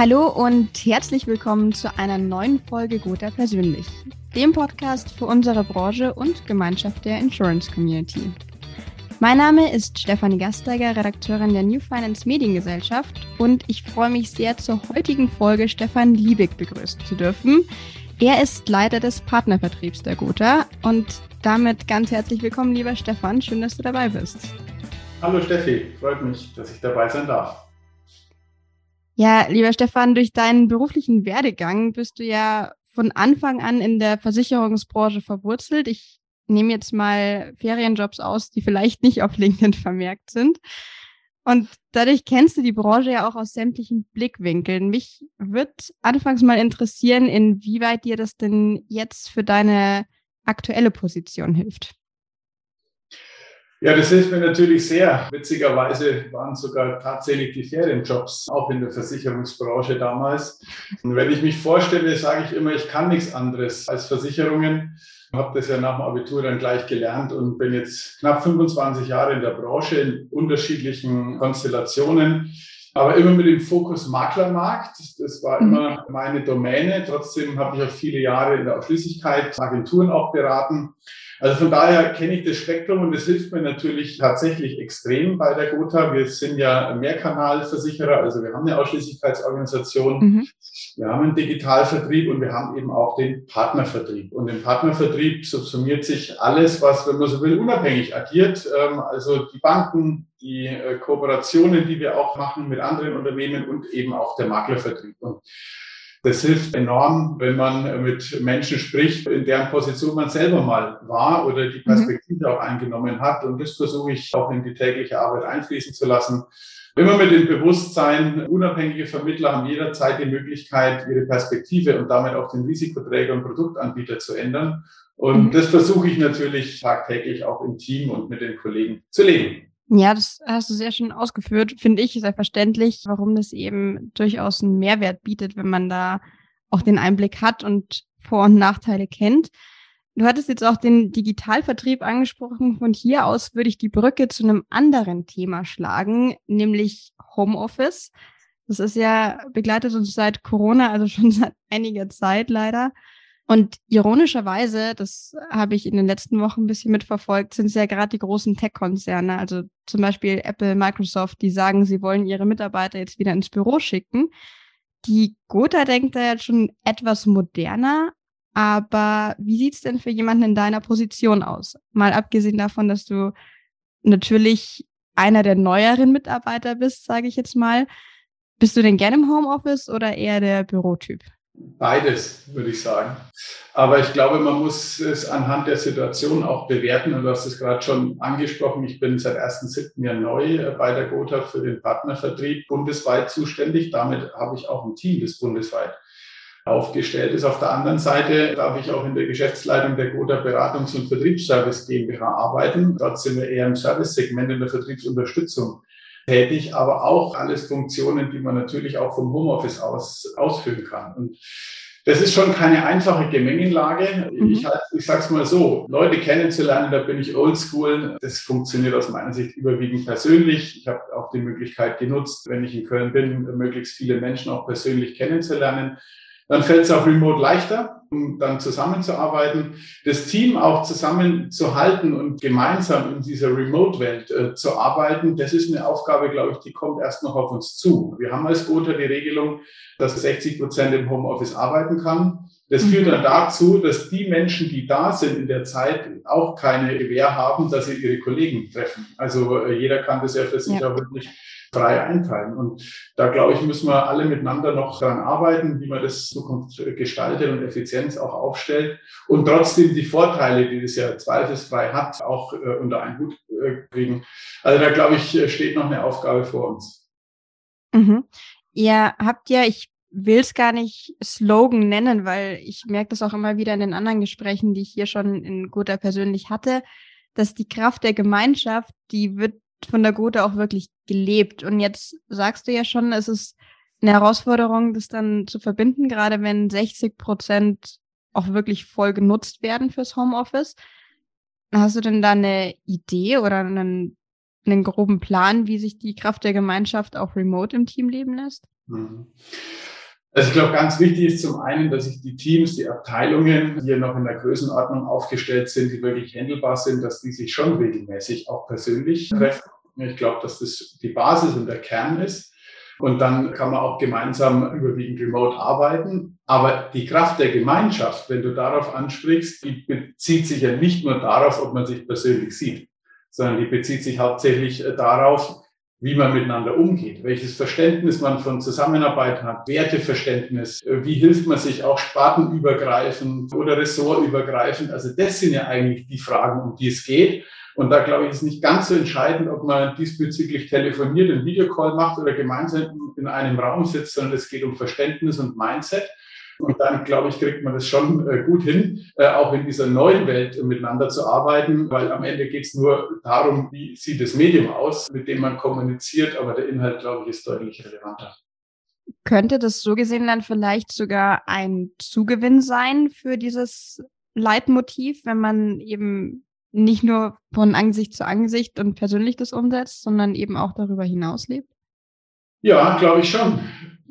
Hallo und herzlich willkommen zu einer neuen Folge Gotha Persönlich, dem Podcast für unsere Branche und Gemeinschaft der Insurance Community. Mein Name ist Stefanie Gasteiger, Redakteurin der New Finance Mediengesellschaft und ich freue mich sehr, zur heutigen Folge Stefan Liebig begrüßen zu dürfen. Er ist Leiter des Partnervertriebs der Gotha und damit ganz herzlich willkommen, lieber Stefan. Schön, dass du dabei bist. Hallo Steffi, freut mich, dass ich dabei sein darf. Ja, lieber Stefan, durch deinen beruflichen Werdegang bist du ja von Anfang an in der Versicherungsbranche verwurzelt. Ich nehme jetzt mal Ferienjobs aus, die vielleicht nicht auf LinkedIn vermerkt sind. Und dadurch kennst du die Branche ja auch aus sämtlichen Blickwinkeln. Mich würde anfangs mal interessieren, inwieweit dir das denn jetzt für deine aktuelle Position hilft. Ja, das hilft mir natürlich sehr. Witzigerweise waren sogar tatsächlich die Ferienjobs auch in der Versicherungsbranche damals. Und wenn ich mich vorstelle, sage ich immer, ich kann nichts anderes als Versicherungen. Ich habe das ja nach dem Abitur dann gleich gelernt und bin jetzt knapp 25 Jahre in der Branche in unterschiedlichen Konstellationen. Aber immer mit dem Fokus Maklermarkt. Das war mhm. immer meine Domäne. Trotzdem habe ich auch viele Jahre in der Ausschließlichkeit Agenturen auch beraten. Also von daher kenne ich das Spektrum und das hilft mir natürlich tatsächlich extrem bei der Gotha. Wir sind ja Mehrkanalversicherer, also wir haben eine Ausschließlichkeitsorganisation, mhm. wir haben einen Digitalvertrieb und wir haben eben auch den Partnervertrieb. Und im Partnervertrieb subsumiert sich alles, was, wenn man so will, unabhängig agiert. Ähm, also die Banken, die äh, Kooperationen, die wir auch machen mit anderen Unternehmen und eben auch der Maklervertrieb. Und das hilft enorm, wenn man mit Menschen spricht, in deren Position man selber mal war oder die mhm. Perspektive mhm. auch eingenommen hat. Und das versuche ich auch in die tägliche Arbeit einfließen zu lassen. Immer mit dem Bewusstsein, unabhängige Vermittler haben jederzeit die Möglichkeit, ihre Perspektive und damit auch den Risikoträger und Produktanbieter zu ändern. Und mhm. das versuche ich natürlich tagtäglich auch im Team und mit den Kollegen zu leben. Ja, das hast du sehr schön ausgeführt, finde ich sehr verständlich, warum das eben durchaus einen Mehrwert bietet, wenn man da auch den Einblick hat und Vor- und Nachteile kennt. Du hattest jetzt auch den Digitalvertrieb angesprochen. Von hier aus würde ich die Brücke zu einem anderen Thema schlagen, nämlich Homeoffice. Das ist ja begleitet uns seit Corona, also schon seit einiger Zeit leider. Und ironischerweise, das habe ich in den letzten Wochen ein bisschen mitverfolgt, sind es ja gerade die großen Tech-Konzerne, also zum Beispiel Apple, Microsoft, die sagen, sie wollen ihre Mitarbeiter jetzt wieder ins Büro schicken. Die Gotha denkt da jetzt schon etwas moderner, aber wie sieht's denn für jemanden in deiner Position aus? Mal abgesehen davon, dass du natürlich einer der neueren Mitarbeiter bist, sage ich jetzt mal. Bist du denn gerne im Homeoffice oder eher der Bürotyp? Beides, würde ich sagen. Aber ich glaube, man muss es anhand der Situation auch bewerten. Und du hast es gerade schon angesprochen. Ich bin seit 1.7. ja neu äh, bei der Gotha für den Partnervertrieb bundesweit zuständig. Damit habe ich auch ein Team, das bundesweit aufgestellt ist. Auf der anderen Seite darf ich auch in der Geschäftsleitung der Gotha Beratungs- und Vertriebsservice GmbH arbeiten. Dort sind wir eher im Service-Segment in der Vertriebsunterstützung tätig, aber auch alles Funktionen, die man natürlich auch vom Homeoffice aus ausführen kann. Und das ist schon keine einfache Gemengelage. Mhm. Ich, ich sage es mal so, Leute kennenzulernen, da bin ich oldschool. Das funktioniert aus meiner Sicht überwiegend persönlich. Ich habe auch die Möglichkeit genutzt, wenn ich in Köln bin, möglichst viele Menschen auch persönlich kennenzulernen. Dann fällt es auch remote leichter, um dann zusammenzuarbeiten, das Team auch zusammenzuhalten und gemeinsam in dieser Remote-Welt äh, zu arbeiten. Das ist eine Aufgabe, glaube ich, die kommt erst noch auf uns zu. Wir haben als Gotha die Regelung, dass 60 Prozent im Homeoffice arbeiten kann. Das führt dann dazu, dass die Menschen, die da sind in der Zeit, auch keine Gewähr haben, dass sie ihre Kollegen treffen. Also äh, jeder kann das ja für sich ja. auch wirklich frei einteilen. Und da, glaube ich, müssen wir alle miteinander noch daran arbeiten, wie man das Zukunft gestaltet und Effizienz auch aufstellt und trotzdem die Vorteile, die das ja zweifelsfrei hat, auch äh, unter einen Hut äh, kriegen. Also da, glaube ich, steht noch eine Aufgabe vor uns. Mhm. Ihr habt ja, ich will es gar nicht Slogan nennen, weil ich merke das auch immer wieder in den anderen Gesprächen, die ich hier schon in Guter persönlich hatte, dass die Kraft der Gemeinschaft, die wird von der Gute auch wirklich gelebt. Und jetzt sagst du ja schon, es ist eine Herausforderung, das dann zu verbinden, gerade wenn 60 Prozent auch wirklich voll genutzt werden fürs Homeoffice. Hast du denn da eine Idee oder einen, einen groben Plan, wie sich die Kraft der Gemeinschaft auch remote im Team leben lässt? Mhm. Also ich glaube, ganz wichtig ist zum einen, dass sich die Teams, die Abteilungen, die ja noch in der Größenordnung aufgestellt sind, die wirklich handelbar sind, dass die sich schon regelmäßig auch persönlich mhm. treffen. Ich glaube, dass das die Basis und der Kern ist. Und dann kann man auch gemeinsam überwiegend remote arbeiten. Aber die Kraft der Gemeinschaft, wenn du darauf ansprichst, die bezieht sich ja nicht nur darauf, ob man sich persönlich sieht, sondern die bezieht sich hauptsächlich äh, darauf, wie man miteinander umgeht, welches Verständnis man von Zusammenarbeit hat, Werteverständnis, äh, wie hilft man sich auch spartenübergreifend oder ressortübergreifend. Also das sind ja eigentlich die Fragen, um die es geht. Und da glaube ich, ist nicht ganz so entscheidend, ob man diesbezüglich telefoniert, einen Videocall macht oder gemeinsam in einem Raum sitzt, sondern es geht um Verständnis und Mindset. Und dann, glaube ich, kriegt man das schon äh, gut hin, äh, auch in dieser neuen Welt miteinander zu arbeiten, weil am Ende geht es nur darum, wie sieht das Medium aus, mit dem man kommuniziert, aber der Inhalt, glaube ich, ist deutlich relevanter. Könnte das so gesehen dann vielleicht sogar ein Zugewinn sein für dieses Leitmotiv, wenn man eben nicht nur von Angesicht zu Angesicht und persönlich das umsetzt, sondern eben auch darüber hinaus lebt? Ja, glaube ich schon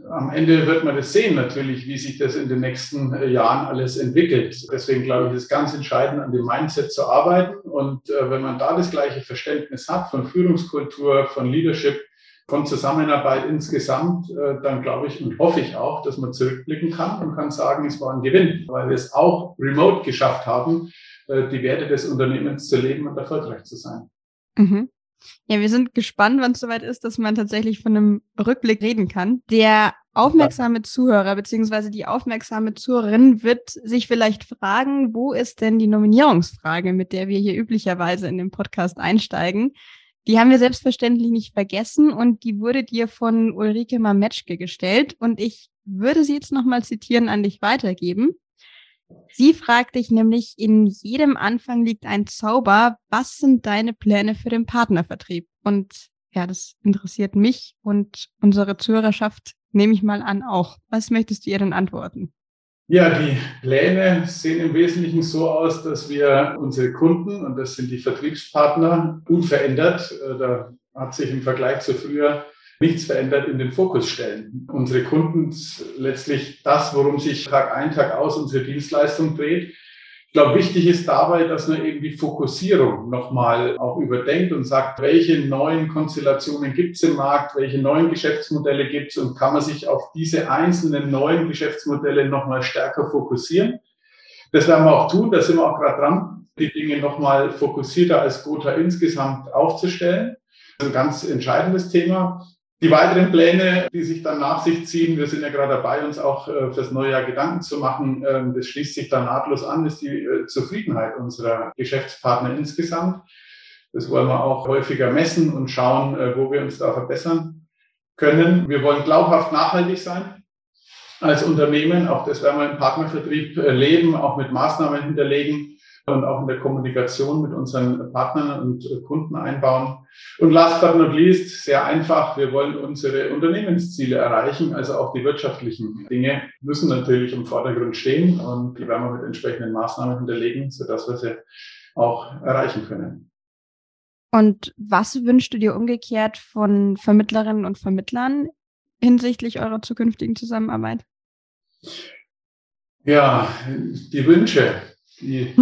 am Ende wird man das sehen natürlich, wie sich das in den nächsten äh, Jahren alles entwickelt. Deswegen glaube ich, ist ganz entscheidend, an dem Mindset zu arbeiten. Und äh, wenn man da das gleiche Verständnis hat von Führungskultur, von Leadership, von Zusammenarbeit insgesamt, äh, dann glaube ich und hoffe ich auch, dass man zurückblicken kann und kann sagen, es war ein Gewinn, weil wir es auch remote geschafft haben, die Werte des Unternehmens zu leben und erfolgreich zu sein. Mhm. Ja, wir sind gespannt, wann es soweit ist, dass man tatsächlich von einem Rückblick reden kann. Der aufmerksame Zuhörer beziehungsweise die aufmerksame Zuhörerin wird sich vielleicht fragen, wo ist denn die Nominierungsfrage, mit der wir hier üblicherweise in den Podcast einsteigen? Die haben wir selbstverständlich nicht vergessen und die wurde dir von Ulrike Mametschke gestellt und ich würde sie jetzt nochmal zitieren an dich weitergeben. Sie fragt dich nämlich, in jedem Anfang liegt ein Zauber. Was sind deine Pläne für den Partnervertrieb? Und ja, das interessiert mich und unsere Zuhörerschaft, nehme ich mal an, auch. Was möchtest du ihr denn antworten? Ja, die Pläne sehen im Wesentlichen so aus, dass wir unsere Kunden, und das sind die Vertriebspartner, unverändert, äh, da hat sich im Vergleich zu früher nichts verändert, in den Fokus stellen. Unsere Kunden letztlich das, worum sich Tag ein, Tag aus unsere Dienstleistung dreht. Ich glaube, wichtig ist dabei, dass man eben die Fokussierung nochmal auch überdenkt und sagt, welche neuen Konstellationen gibt es im Markt, welche neuen Geschäftsmodelle gibt es und kann man sich auf diese einzelnen neuen Geschäftsmodelle nochmal stärker fokussieren. Das werden wir auch tun, da sind wir auch gerade dran, die Dinge nochmal fokussierter als Gotha insgesamt aufzustellen. Das ist ein ganz entscheidendes Thema. Die weiteren Pläne, die sich dann nach sich ziehen, wir sind ja gerade dabei, uns auch äh, fürs neue Jahr Gedanken zu machen. Ähm, das schließt sich dann nahtlos an, ist die äh, Zufriedenheit unserer Geschäftspartner insgesamt. Das wollen wir auch häufiger messen und schauen, äh, wo wir uns da verbessern können. Wir wollen glaubhaft nachhaltig sein als Unternehmen. Auch das werden wir im Partnervertrieb leben, auch mit Maßnahmen hinterlegen und auch in der Kommunikation mit unseren Partnern und Kunden einbauen. Und last but not least, sehr einfach, wir wollen unsere Unternehmensziele erreichen, also auch die wirtschaftlichen Dinge müssen natürlich im Vordergrund stehen und die werden wir mit entsprechenden Maßnahmen hinterlegen, sodass wir sie auch erreichen können. Und was wünschst du dir umgekehrt von Vermittlerinnen und Vermittlern hinsichtlich eurer zukünftigen Zusammenarbeit? Ja, die Wünsche die,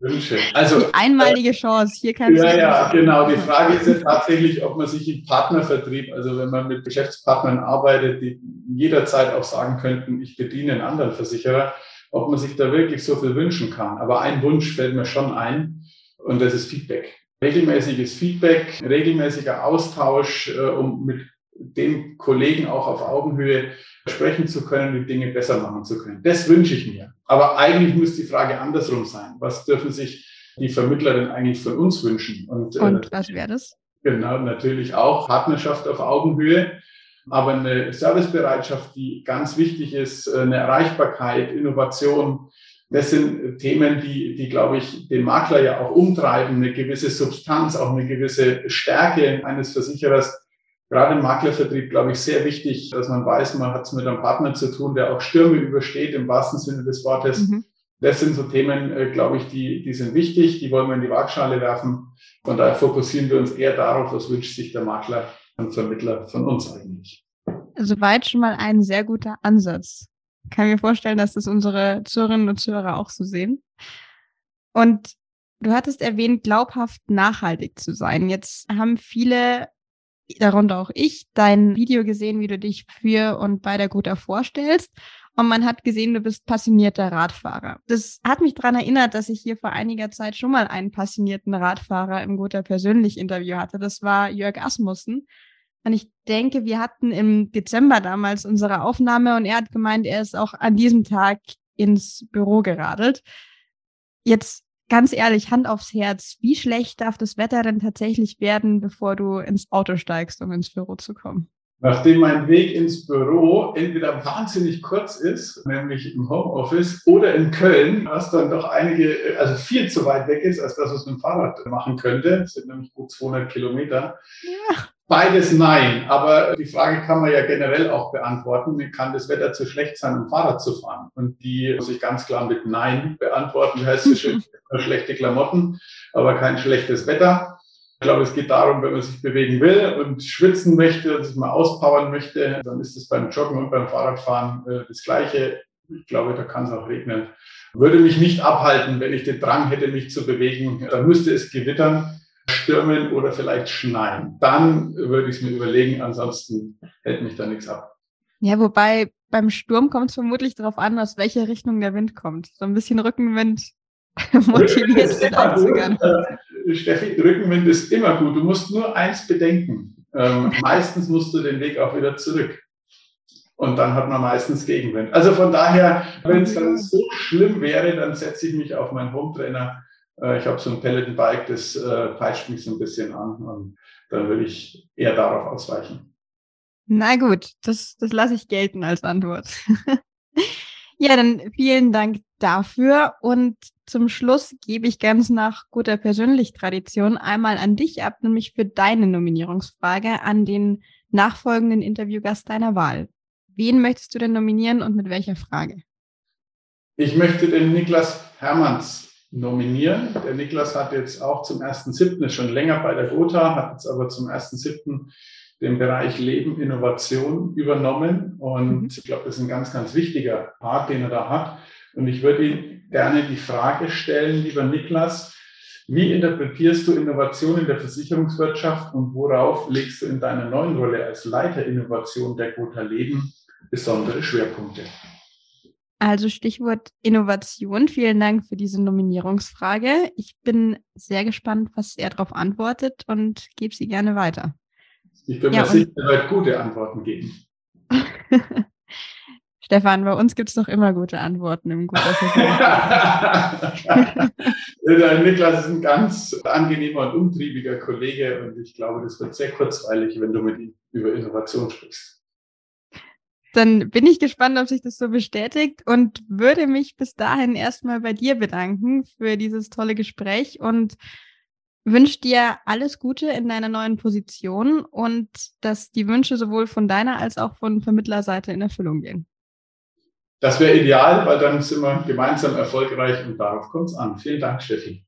Wünsche. Also, die einmalige Chance, hier kann Ja, ja, genau. Die Frage ist ja tatsächlich, ob man sich im Partnervertrieb, also wenn man mit Geschäftspartnern arbeitet, die jederzeit auch sagen könnten, ich bediene einen anderen Versicherer, ob man sich da wirklich so viel wünschen kann. Aber ein Wunsch fällt mir schon ein und das ist Feedback. Regelmäßiges Feedback, regelmäßiger Austausch, äh, um mit den Kollegen auch auf Augenhöhe sprechen zu können, die Dinge besser machen zu können. Das wünsche ich mir. Aber eigentlich muss die Frage andersrum sein. Was dürfen sich die Vermittlerinnen eigentlich von uns wünschen? Und, äh, Und was wäre das? Genau, natürlich auch Partnerschaft auf Augenhöhe, aber eine Servicebereitschaft, die ganz wichtig ist, äh, eine Erreichbarkeit, Innovation. Das sind Themen, die, die, glaube ich, den Makler ja auch umtreiben, eine gewisse Substanz, auch eine gewisse Stärke eines Versicherers gerade im Maklervertrieb, glaube ich, sehr wichtig, dass man weiß, man hat es mit einem Partner zu tun, der auch Stürme übersteht, im wahrsten Sinne des Wortes. Mhm. Das sind so Themen, äh, glaube ich, die, die sind wichtig, die wollen wir in die Waagschale werfen. Von daher fokussieren wir uns eher darauf, was wünscht sich der Makler und Vermittler von uns eigentlich. Soweit schon mal ein sehr guter Ansatz. kann mir vorstellen, dass das unsere Zuhörerinnen und Zuhörer auch so sehen. Und du hattest erwähnt, glaubhaft nachhaltig zu sein. Jetzt haben viele, darunter auch ich, dein Video gesehen, wie du dich für und bei der Guter vorstellst. Und man hat gesehen, du bist passionierter Radfahrer. Das hat mich daran erinnert, dass ich hier vor einiger Zeit schon mal einen passionierten Radfahrer im Guter persönlich Interview hatte. Das war Jörg Asmussen. Und ich denke, wir hatten im Dezember damals unsere Aufnahme und er hat gemeint, er ist auch an diesem Tag ins Büro geradelt. Jetzt ganz ehrlich, Hand aufs Herz, wie schlecht darf das Wetter denn tatsächlich werden, bevor du ins Auto steigst, um ins Büro zu kommen? Nachdem mein Weg ins Büro entweder wahnsinnig kurz ist, nämlich im Homeoffice oder in Köln, was dann doch einige, also viel zu weit weg ist, als das, was man mit dem Fahrrad machen könnte. Das sind nämlich gut 200 Kilometer. Ja. Beides nein, aber die Frage kann man ja generell auch beantworten. Kann das Wetter zu schlecht sein, um Fahrrad zu fahren? Und die muss ich ganz klar mit Nein beantworten. Heißt so schön, schlechte Klamotten, aber kein schlechtes Wetter. Ich glaube, es geht darum, wenn man sich bewegen will und schwitzen möchte und sich mal auspowern möchte, dann ist es beim Joggen und beim Fahrradfahren äh, das Gleiche. Ich glaube, da kann es auch regnen. Würde mich nicht abhalten, wenn ich den Drang hätte, mich zu bewegen. Dann müsste es gewittern stürmen oder vielleicht schneien. Dann würde ich es mir überlegen, ansonsten hält mich da nichts ab. Ja, wobei beim Sturm kommt es vermutlich darauf an, aus welcher Richtung der Wind kommt. So ein bisschen Rückenwind motiviert den einzugern. Äh, Steffi, Rückenwind ist immer gut. Du musst nur eins bedenken. Ähm, meistens musst du den Weg auch wieder zurück. Und dann hat man meistens Gegenwind. Also von daher, wenn es dann so schlimm wäre, dann setze ich mich auf meinen Hometrainer ich habe so ein Peloton-Bike, das äh, peitscht mich so ein bisschen an und dann würde ich eher darauf ausweichen. Na gut, das, das lasse ich gelten als Antwort. ja, dann vielen Dank dafür und zum Schluss gebe ich ganz nach guter persönlich Tradition einmal an dich ab, nämlich für deine Nominierungsfrage an den nachfolgenden Interviewgast deiner Wahl. Wen möchtest du denn nominieren und mit welcher Frage? Ich möchte den Niklas Hermanns nominieren. Der Niklas hat jetzt auch zum 1.7., ist schon länger bei der Gotha, hat jetzt aber zum 1.7. den Bereich Leben, Innovation übernommen. Und mhm. ich glaube, das ist ein ganz, ganz wichtiger Part, den er da hat. Und ich würde ihm gerne die Frage stellen, lieber Niklas, wie interpretierst du Innovation in der Versicherungswirtschaft und worauf legst du in deiner neuen Rolle als Leiter Innovation der Gotha Leben besondere Schwerpunkte? Also Stichwort Innovation. Vielen Dank für diese Nominierungsfrage. Ich bin sehr gespannt, was er darauf antwortet und gebe sie gerne weiter. Ich bin ja, mir sicher, er wird gute Antworten geben. Stefan, bei uns gibt es doch immer gute Antworten im Guter Der Niklas ist ein ganz angenehmer und umtriebiger Kollege und ich glaube, das wird sehr kurzweilig, wenn du mit ihm über Innovation sprichst. Dann bin ich gespannt, ob sich das so bestätigt und würde mich bis dahin erstmal bei dir bedanken für dieses tolle Gespräch und wünsche dir alles Gute in deiner neuen Position und dass die Wünsche sowohl von deiner als auch von Vermittlerseite in Erfüllung gehen. Das wäre ideal, weil dann sind wir gemeinsam erfolgreich und darauf kommt es an. Vielen Dank, Steffi.